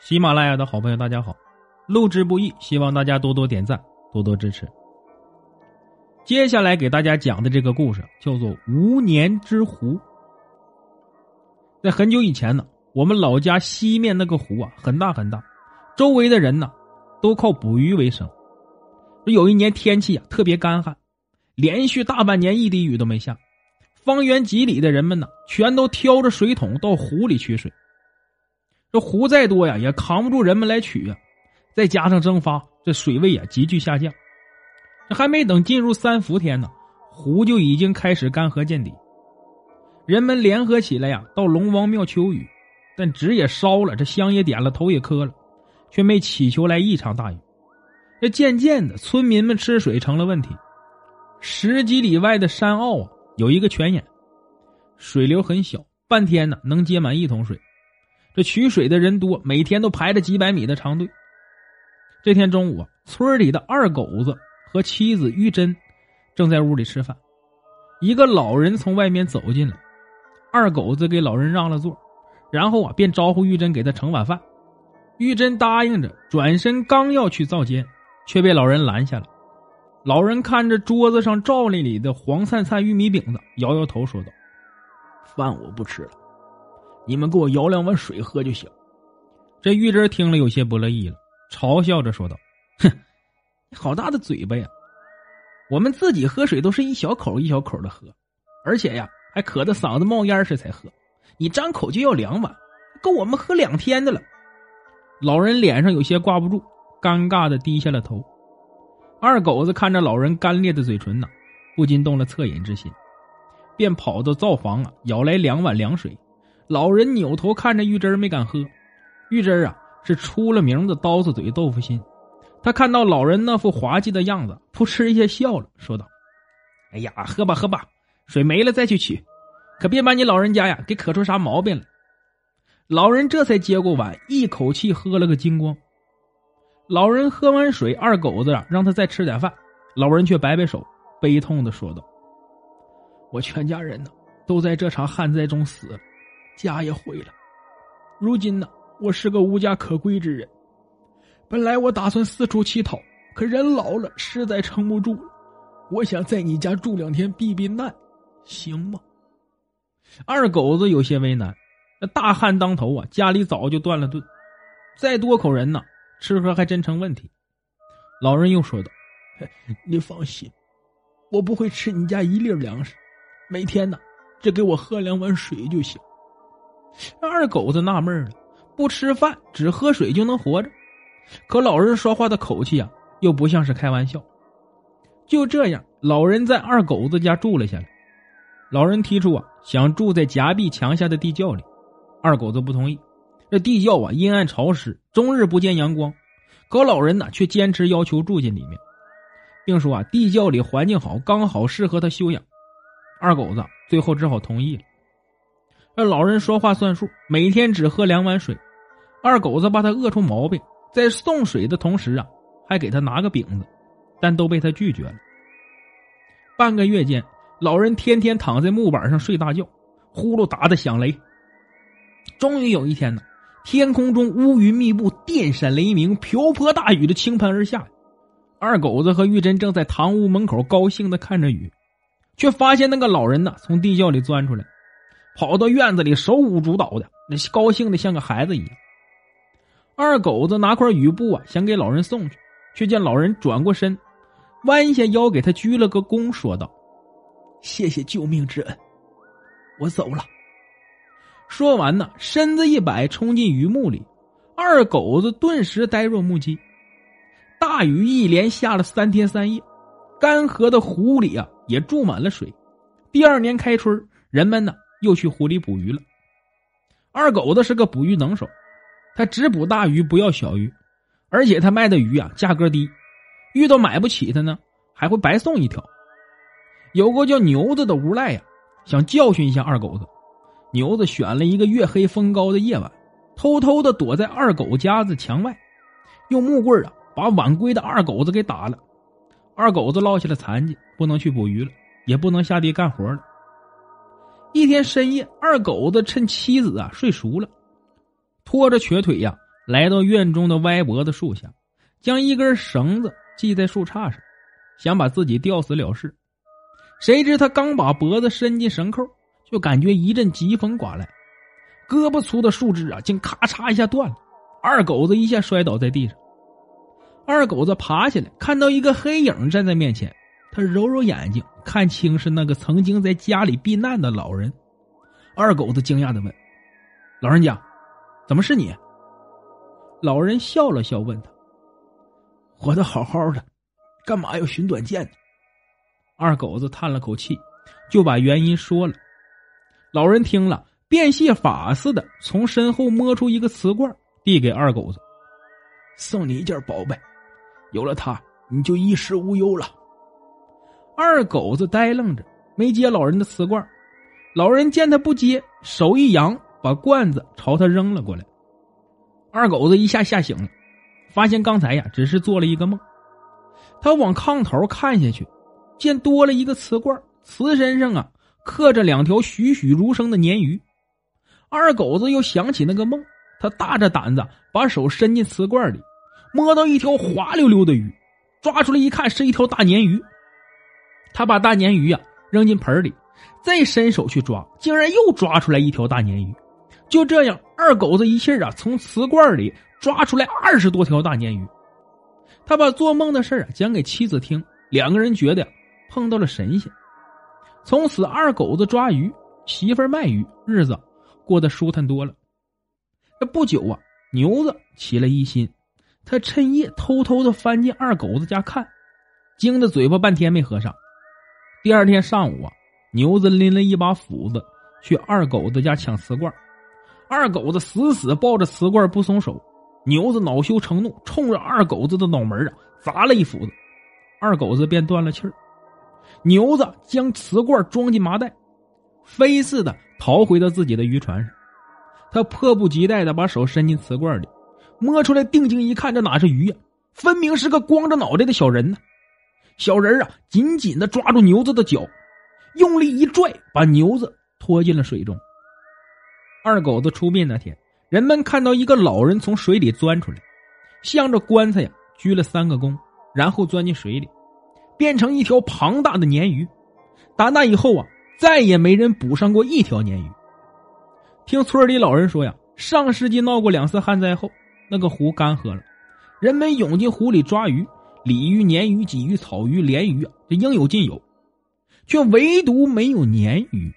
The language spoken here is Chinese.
喜马拉雅的好朋友，大家好！录制不易，希望大家多多点赞，多多支持。接下来给大家讲的这个故事叫做《无年之湖》。在很久以前呢，我们老家西面那个湖啊，很大很大，周围的人呢都靠捕鱼为生。有一年天气啊特别干旱，连续大半年一滴雨都没下，方圆几里的人们呢全都挑着水桶到湖里取水。这湖再多呀，也扛不住人们来取呀。再加上蒸发，这水位也急剧下降。这还没等进入三伏天呢，湖就已经开始干涸见底。人们联合起来呀，到龙王庙求雨，但纸也烧了，这香也点了，头也磕了，却没祈求来一场大雨。这渐渐的，村民们吃水成了问题。十几里外的山坳啊，有一个泉眼，水流很小，半天呢能接满一桶水。这取水的人多，每天都排着几百米的长队。这天中午，村里的二狗子和妻子玉珍正在屋里吃饭，一个老人从外面走进来，二狗子给老人让了座，然后啊便招呼玉珍给他盛碗饭。玉珍答应着，转身刚要去灶间，却被老人拦下了。老人看着桌子上罩里里的黄灿灿玉米饼子，摇摇头说道：“饭我不吃了。”你们给我舀两碗水喝就行。这玉珍听了有些不乐意了，嘲笑着说道：“哼，你好大的嘴巴呀！我们自己喝水都是一小口一小口的喝，而且呀还渴得嗓子冒烟时才喝。你张口就要两碗，够我们喝两天的了。”老人脸上有些挂不住，尴尬的低下了头。二狗子看着老人干裂的嘴唇呢，不禁动了恻隐之心，便跑到灶房啊，舀来两碗凉水。老人扭头看着玉珍没敢喝。玉珍啊，是出了名的刀子嘴豆腐心。他看到老人那副滑稽的样子，扑哧一下笑了，说道：“哎呀，喝吧喝吧，水没了再去取，可别把你老人家呀给渴出啥毛病来。”老人这才接过碗，一口气喝了个精光。老人喝完水，二狗子啊让他再吃点饭，老人却摆摆手，悲痛的说道：“我全家人呢，都在这场旱灾中死了。”家也毁了，如今呢，我是个无家可归之人。本来我打算四处乞讨，可人老了，实在撑不住了。我想在你家住两天避避难，行吗？二狗子有些为难。那大旱当头啊，家里早就断了顿，再多口人呢，吃喝还真成问题。老人又说道：“你放心，我不会吃你家一粒粮食，每天呢，只给我喝两碗水就行。”二狗子纳闷了，不吃饭只喝水就能活着？可老人说话的口气啊，又不像是开玩笑。就这样，老人在二狗子家住了下来。老人提出啊，想住在夹壁墙下的地窖里，二狗子不同意。这地窖啊，阴暗潮湿，终日不见阳光。可老人呢，却坚持要求住进里面，并说啊，地窖里环境好，刚好适合他休养。二狗子最后只好同意了。这老人说话算数，每天只喝两碗水。二狗子怕他饿出毛病，在送水的同时啊，还给他拿个饼子，但都被他拒绝了。半个月间，老人天天躺在木板上睡大觉，呼噜打的响雷。终于有一天呢，天空中乌云密布，电闪雷鸣，瓢泼大雨的倾盆而下。二狗子和玉珍正在堂屋门口高兴的看着雨，却发现那个老人呢从地窖里钻出来。跑到院子里，手舞足蹈的，那高兴的像个孩子一样。二狗子拿块雨布啊，想给老人送去，却见老人转过身，弯下腰给他鞠了个躬，说道：“谢谢救命之恩，我走了。”说完呢，身子一摆，冲进雨幕里。二狗子顿时呆若木鸡。大雨一连下了三天三夜，干涸的湖里啊，也注满了水。第二年开春，人们呢。又去湖里捕鱼了。二狗子是个捕鱼能手，他只捕大鱼，不要小鱼，而且他卖的鱼啊价格低，遇到买不起的呢，还会白送一条。有个叫牛子的无赖呀，想教训一下二狗子。牛子选了一个月黑风高的夜晚，偷偷的躲在二狗家的墙外，用木棍啊把晚归的二狗子给打了。二狗子落下了残疾，不能去捕鱼了，也不能下地干活了。一天深夜，二狗子趁妻子啊睡熟了，拖着瘸腿呀来到院中的歪脖子树下，将一根绳子系在树杈上，想把自己吊死了事。谁知他刚把脖子伸进绳扣，就感觉一阵疾风刮来，胳膊粗的树枝啊，竟咔嚓一下断了，二狗子一下摔倒在地上。二狗子爬起来，看到一个黑影站在面前，他揉揉眼睛，看清是那个曾经在家里避难的老人。二狗子惊讶的问：“老人家，怎么是你？”老人笑了笑，问他：“活得好好的，干嘛要寻短见呢？”二狗子叹了口气，就把原因说了。老人听了，变戏法似的从身后摸出一个瓷罐，递给二狗子：“送你一件宝贝，有了它，你就衣食无忧了。”二狗子呆愣着，没接老人的瓷罐。老人见他不接，手一扬，把罐子朝他扔了过来。二狗子一下吓醒了，发现刚才呀只是做了一个梦。他往炕头看下去，见多了一个瓷罐，瓷身上啊刻着两条栩栩如生的鲶鱼。二狗子又想起那个梦，他大着胆子把手伸进瓷罐里，摸到一条滑溜溜的鱼，抓出来一看是一条大鲶鱼。他把大鲶鱼呀扔进盆里，再伸手去抓，竟然又抓出来一条大鲶鱼。就这样，二狗子一气啊，从瓷罐里抓出来二十多条大鲶鱼。他把做梦的事啊讲给妻子听，两个人觉得碰到了神仙。从此，二狗子抓鱼，媳妇卖鱼，日子过得舒坦多了。这不久啊，牛子起了疑心，他趁夜偷偷的翻进二狗子家看，惊得嘴巴半天没合上。第二天上午啊，牛子拎了一把斧子去二狗子家抢瓷罐。二狗子死死抱着瓷罐不松手，牛子恼羞成怒，冲着二狗子的脑门啊砸了一斧子，二狗子便断了气儿。牛子将瓷罐装进麻袋，飞似的逃回到自己的渔船上。他迫不及待的把手伸进瓷罐里，摸出来定睛一看，这哪是鱼呀？分明是个光着脑袋的小人呢！小人啊，紧紧的抓住牛子的脚，用力一拽，把牛子拖进了水中。二狗子出殡那天，人们看到一个老人从水里钻出来，向着棺材呀鞠了三个躬，然后钻进水里，变成一条庞大的鲶鱼。打那以后啊，再也没人捕上过一条鲶鱼。听村里老人说呀，上世纪闹过两次旱灾后，那个湖干涸了，人们涌进湖里抓鱼，鲤鱼、鲶鱼、鲫鱼、草鱼、鲢鱼，这应有尽有，却唯独没有鲶鱼。